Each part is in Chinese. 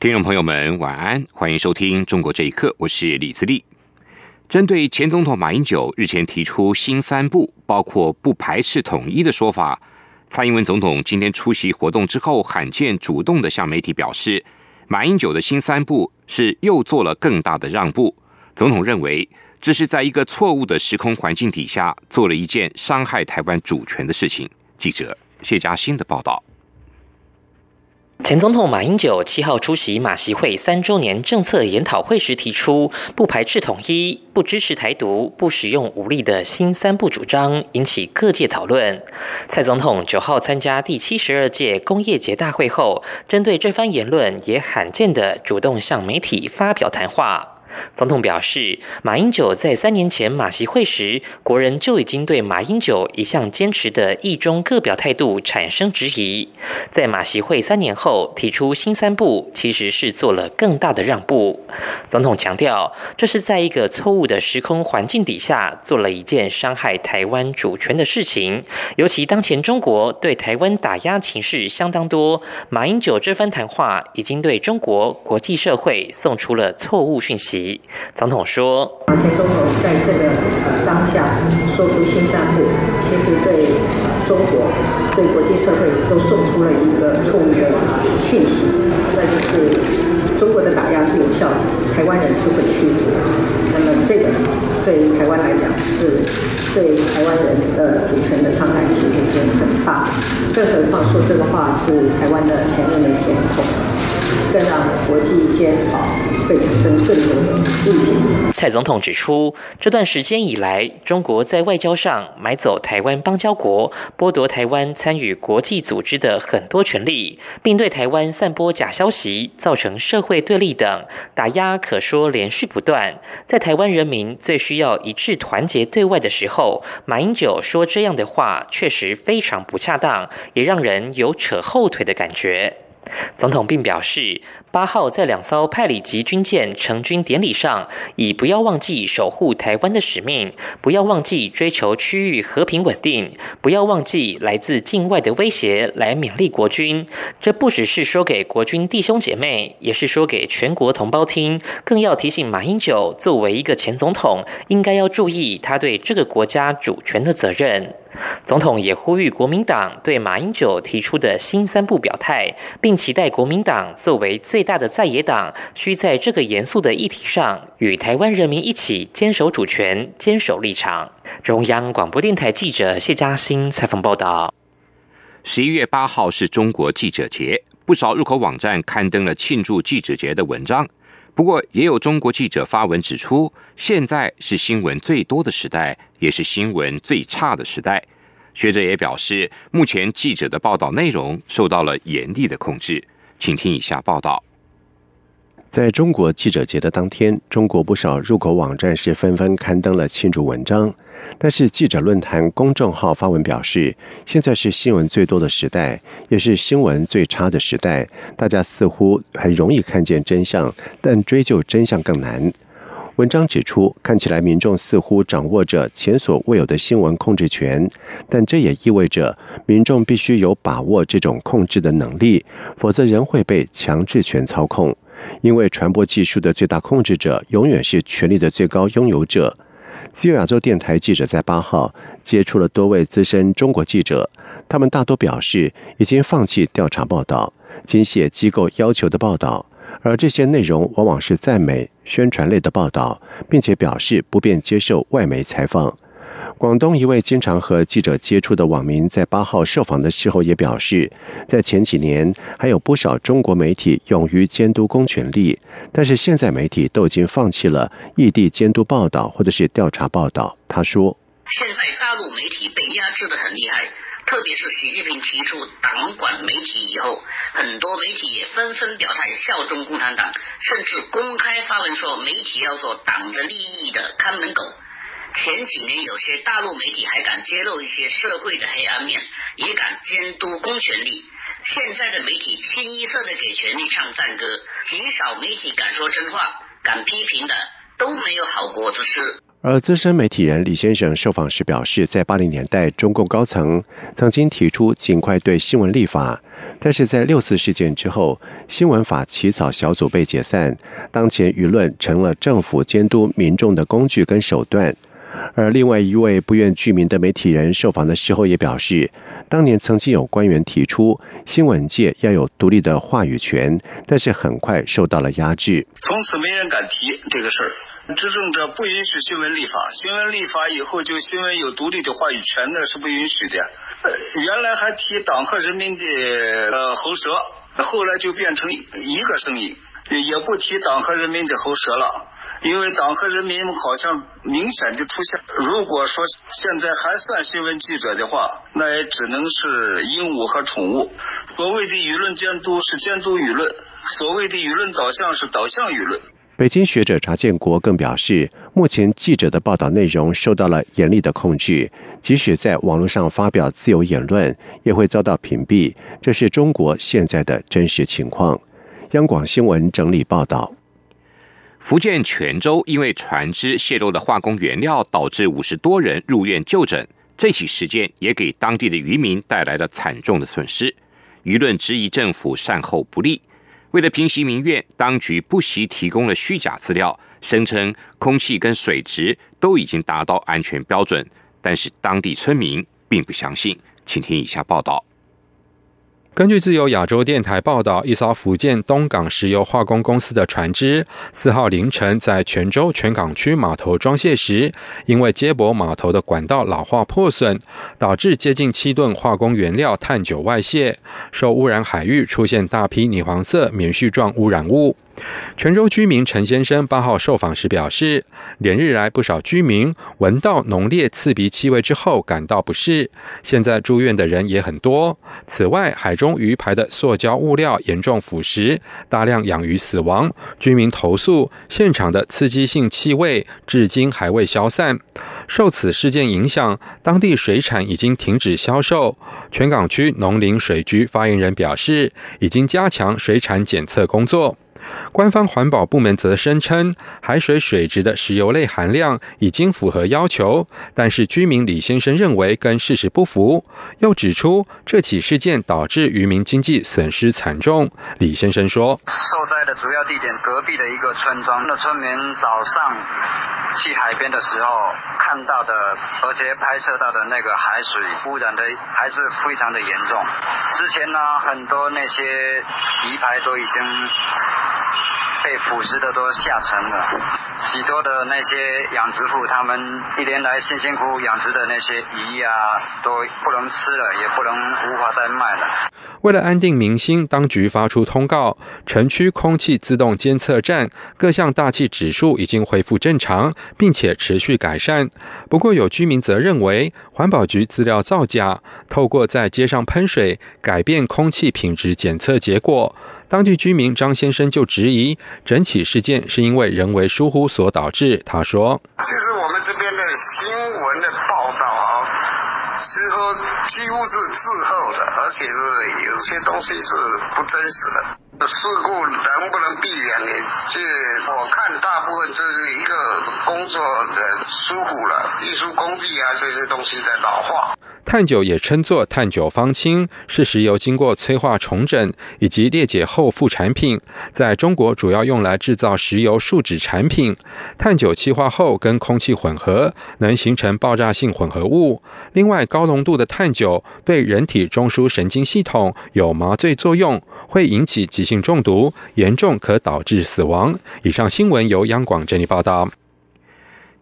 听众朋友们，晚安，欢迎收听《中国这一刻》，我是李自立。针对前总统马英九日前提出“新三步”，包括不排斥统一的说法，蔡英文总统今天出席活动之后，罕见主动的向媒体表示，马英九的“新三步”是又做了更大的让步。总统认为，这是在一个错误的时空环境底下，做了一件伤害台湾主权的事情。记者谢嘉欣的报道。前总统马英九七号出席马习会三周年政策研讨会时提出，不排斥统一、不支持台独、不使用武力的新三不主张，引起各界讨论。蔡总统九号参加第七十二届工业节大会后，针对这番言论，也罕见的主动向媒体发表谈话。总统表示，马英九在三年前马习会时，国人就已经对马英九一向坚持的一中各表态度产生质疑。在马习会三年后提出新三步，其实是做了更大的让步。总统强调，这是在一个错误的时空环境底下做了一件伤害台湾主权的事情。尤其当前中国对台湾打压情势相当多，马英九这番谈话已经对中国国际社会送出了错误讯息。总统说：“前总统在这个呃当下说出新三步，其实对中国、对国际社会都送出了一个错误的讯息，那就是中国的打压是有效的，台湾人是会屈服。那么这个对台湾来讲，是对台湾人的主权的伤害其实是很大。更何况说这个话是台湾的前任的总统。”更让国际间啊会产生更多的误解。蔡总统指出，这段时间以来，中国在外交上买走台湾邦交国，剥夺台湾参与国际组织的很多权利，并对台湾散播假消息，造成社会对立等打压，可说连续不断。在台湾人民最需要一致团结对外的时候，马英九说这样的话，确实非常不恰当，也让人有扯后腿的感觉。总统并表示，八号在两艘派里级军舰成军典礼上，以不要忘记守护台湾的使命，不要忘记追求区域和平稳定，不要忘记来自境外的威胁，来勉励国军。这不只是说给国军弟兄姐妹，也是说给全国同胞听，更要提醒马英九作为一个前总统，应该要注意他对这个国家主权的责任。总统也呼吁国民党对马英九提出的新三步表态，并期待国民党作为最最大的在野党，需在这个严肃的议题上与台湾人民一起坚守主权、坚守立场。中央广播电台记者谢嘉欣采访报道。十一月八号是中国记者节，不少入口网站刊登了庆祝记者节的文章。不过，也有中国记者发文指出，现在是新闻最多的时代，也是新闻最差的时代。学者也表示，目前记者的报道内容受到了严厉的控制。请听以下报道。在中国记者节的当天，中国不少入口网站是纷纷刊登了庆祝文章。但是记者论坛公众号发文表示，现在是新闻最多的时代，也是新闻最差的时代。大家似乎很容易看见真相，但追究真相更难。文章指出，看起来民众似乎掌握着前所未有的新闻控制权，但这也意味着民众必须有把握这种控制的能力，否则仍会被强制权操控。因为传播技术的最大控制者永远是权力的最高拥有者。自由亚洲电台记者在八号接触了多位资深中国记者，他们大多表示已经放弃调查报道、仅写机构要求的报道，而这些内容往往是赞美、宣传类的报道，并且表示不便接受外媒采访。广东一位经常和记者接触的网民在八号受访的时候也表示，在前几年还有不少中国媒体勇于监督公权力，但是现在媒体都已经放弃了异地监督报道或者是调查报道。他说：“现在大陆媒体被压制的很厉害。”特别是习近平提出党管媒体以后，很多媒体也纷纷表态效忠共产党，甚至公开发文说媒体要做党的利益的看门狗。前几年有些大陆媒体还敢揭露一些社会的黑暗面，也敢监督公权力。现在的媒体清一色的给权力唱赞歌，极少媒体敢说真话、敢批评的，都没有好果子吃。而资深媒体人李先生受访时表示，在八零年代，中共高层曾经提出尽快对新闻立法，但是在六四事件之后，新闻法起草小组被解散，当前舆论成了政府监督民众的工具跟手段。而另外一位不愿具名的媒体人受访的时候也表示，当年曾经有官员提出新闻界要有独立的话语权，但是很快受到了压制。从此没人敢提这个事儿，执政者不允许新闻立法，新闻立法以后就新闻有独立的话语权，那是不允许的。呃原来还提党和人民的呃喉舌，后来就变成一个声音，也不提党和人民的喉舌了。因为党和人民好像明显的出现，如果说现在还算新闻记者的话，那也只能是鹦鹉和宠物。所谓的舆论监督是监督舆论，所谓的舆论导向是导向舆论。北京学者查建国更表示，目前记者的报道内容受到了严厉的控制，即使在网络上发表自由言论，也会遭到屏蔽。这是中国现在的真实情况。央广新闻整理报道。福建泉州因为船只泄漏的化工原料，导致五十多人入院就诊。这起事件也给当地的渔民带来了惨重的损失。舆论质疑政府善后不力。为了平息民怨，当局不惜提供了虚假资料，声称空气跟水质都已经达到安全标准。但是当地村民并不相信。请听以下报道。根据自由亚洲电台报道，一艘福建东港石油化工公司的船只四号凌晨在泉州泉港区码头装卸时，因为接驳码头的管道老化破损，导致接近七吨化工原料碳九外泄，受污染海域出现大批米黄色棉絮状污染物。泉州居民陈先生八号受访时表示，连日来不少居民闻到浓烈刺鼻气味之后感到不适，现在住院的人也很多。此外，海中鱼排的塑胶物料严重腐蚀，大量养鱼死亡。居民投诉现场的刺激性气味至今还未消散。受此事件影响，当地水产已经停止销售。泉港区农林水局发言人表示，已经加强水产检测工作。官方环保部门则声称，海水水质的石油类含量已经符合要求，但是居民李先生认为跟事实不符，又指出这起事件导致渔民经济损失惨重。李先生说：“受灾的主要地点隔壁的一个村庄那村民早上去海边的时候看到的，而且拍摄到的那个海水污染的还是非常的严重。之前呢，很多那些鱼排都已经。”被腐蚀的都下沉了，许多的那些养殖户，他们一年来辛辛苦苦养殖的那些鱼啊，都不能吃了，也不能无法再卖了。为了安定民心，当局发出通告，城区空气自动监测站各项大气指数已经恢复正常，并且持续改善。不过，有居民则认为环保局资料造假，透过在街上喷水改变空气品质检测结果。当地居民张先生就质疑，整起事件是因为人为疏忽所导致。他说：“其实我们这边的新闻的报道啊，似乎几乎是滞后的，而且是有些东西是不真实的。”事故能不能避免呢？这我看大部分这是一个工作的疏忽了，运输工地啊这些东西在老化。碳九也称作碳九方氢，是石油经过催化重整以及裂解后副产品，在中国主要用来制造石油树脂产品。碳九气化后跟空气混合，能形成爆炸性混合物。另外，高浓度的碳九对人体中枢神经系统有麻醉作用，会引起急。性中毒严重，可导致死亡。以上新闻由央广整理报道。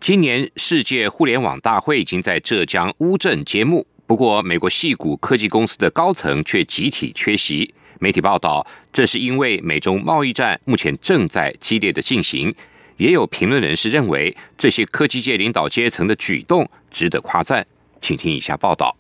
今年世界互联网大会已经在浙江乌镇揭幕，不过美国戏谷科技公司的高层却集体缺席。媒体报道，这是因为美中贸易战目前正在激烈的进行。也有评论人士认为，这些科技界领导阶层的举动值得夸赞。请听以下报道。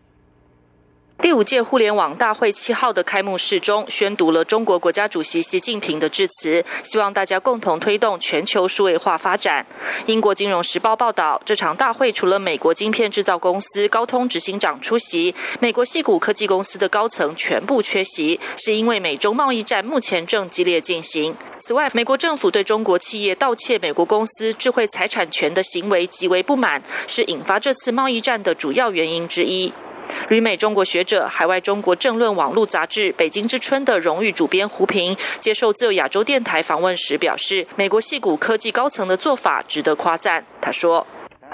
第五届互联网大会七号的开幕式中，宣读了中国国家主席习近平的致辞，希望大家共同推动全球数位化发展。英国金融时报报道，这场大会除了美国晶片制造公司高通执行长出席，美国系股科技公司的高层全部缺席，是因为美中贸易战目前正激烈进行。此外，美国政府对中国企业盗窃美国公司智慧财产权的行为极为不满，是引发这次贸易战的主要原因之一。旅美中国学者、海外中国政论网络杂志《北京之春》的荣誉主编胡平接受自由亚洲电台访问时表示，美国戏骨科技高层的做法值得夸赞。他说。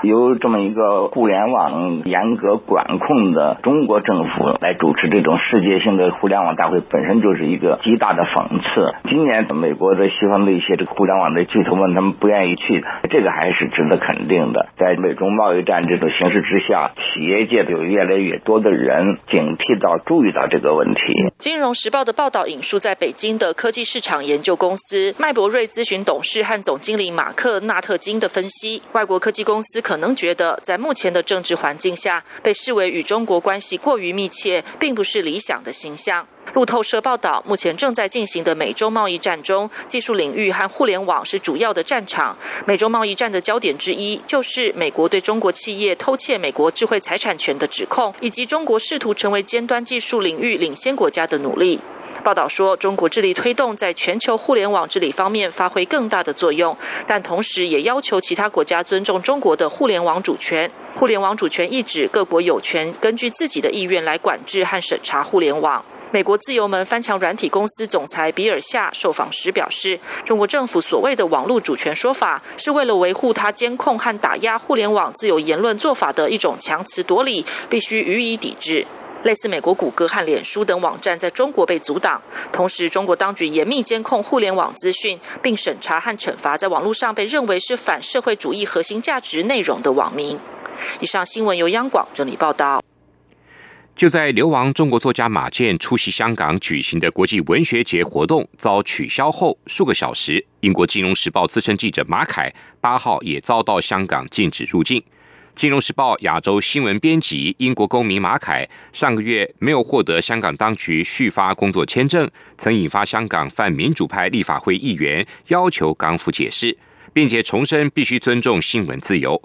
由这么一个互联网严格管控的中国政府来主持这种世界性的互联网大会，本身就是一个极大的讽刺。今年美国的西方的一些这个互联网的巨头们，他们不愿意去，这个还是值得肯定的。在美中贸易战这种形势之下，企业界有越来越多的人警惕到、注意到这个问题。金融时报的报道引述在北京的科技市场研究公司麦博瑞咨询董事和总经理马克纳特金的分析，外国科技公司可。能觉得，在目前的政治环境下，被视为与中国关系过于密切，并不是理想的形象。路透社报道，目前正在进行的美洲贸易战中，技术领域和互联网是主要的战场。美洲贸易战的焦点之一，就是美国对中国企业偷窃美国智慧财产权的指控，以及中国试图成为尖端技术领域领先国家的努力。报道说，中国致力推动在全球互联网治理方面发挥更大的作用，但同时也要求其他国家尊重中国的互联网主权。互联网主权意指各国有权根据自己的意愿来管制和审查互联网。美国自由门翻墙软体公司总裁比尔夏受访时表示，中国政府所谓的网络主权说法，是为了维护他监控和打压互联网自由言论做法的一种强词夺理，必须予以抵制。类似美国谷歌和脸书等网站在中国被阻挡，同时中国当局严密监控互联网资讯，并审查和惩罚在网络上被认为是反社会主义核心价值内容的网民。以上新闻由央广整理报道。就在流亡中国作家马健出席香港举行的国际文学节活动遭取消后数个小时，英国《金融时报》资深记者马凯八号也遭到香港禁止入境。《金融时报》亚洲新闻编辑、英国公民马凯上个月没有获得香港当局续发工作签证，曾引发香港泛民主派立法会议员要求港府解释，并且重申必须尊重新闻自由。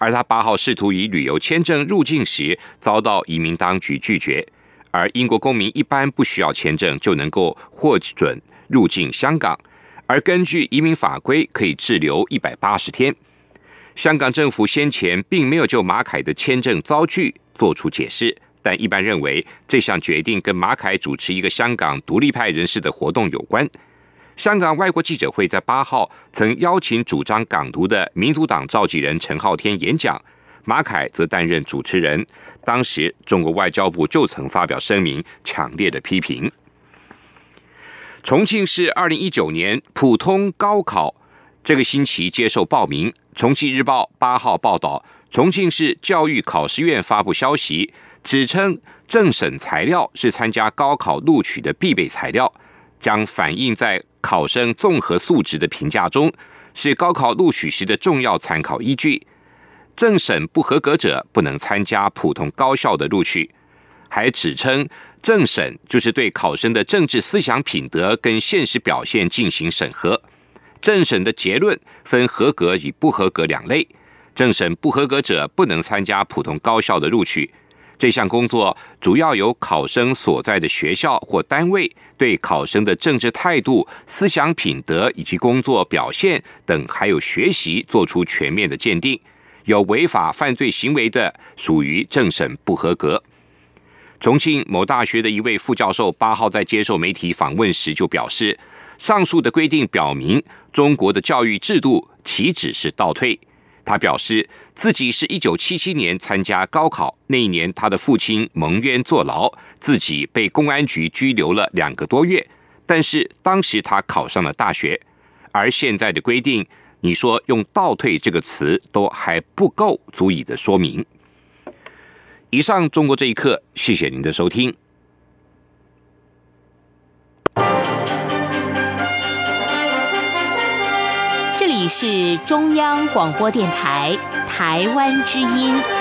而他八号试图以旅游签证入境时，遭到移民当局拒绝。而英国公民一般不需要签证就能够获准入境香港，而根据移民法规可以滞留一百八十天。香港政府先前并没有就马凯的签证遭拒做出解释，但一般认为这项决定跟马凯主持一个香港独立派人士的活动有关。香港外国记者会在八号曾邀请主张港独的民主党召集人陈浩天演讲，马凯则担任主持人。当时中国外交部就曾发表声明，强烈的批评。重庆市二零一九年普通高考。这个星期接受报名，《重庆日报》八号报道，重庆市教育考试院发布消息，指称政审材料是参加高考录取的必备材料，将反映在考生综合素质的评价中，是高考录取时的重要参考依据。政审不合格者不能参加普通高校的录取，还指称政审就是对考生的政治思想品德跟现实表现进行审核。政审的结论分合格与不合格两类，政审不合格者不能参加普通高校的录取。这项工作主要由考生所在的学校或单位对考生的政治态度、思想品德以及工作表现等，还有学习做出全面的鉴定。有违法犯罪行为的，属于政审不合格。重庆某大学的一位副教授八号在接受媒体访问时就表示。上述的规定表明，中国的教育制度岂止是倒退。他表示，自己是一九七七年参加高考，那一年他的父亲蒙冤坐牢，自己被公安局拘留了两个多月。但是当时他考上了大学，而现在的规定，你说用“倒退”这个词都还不够足以的说明。以上，中国这一刻，谢谢您的收听。这里是中央广播电台台湾之音。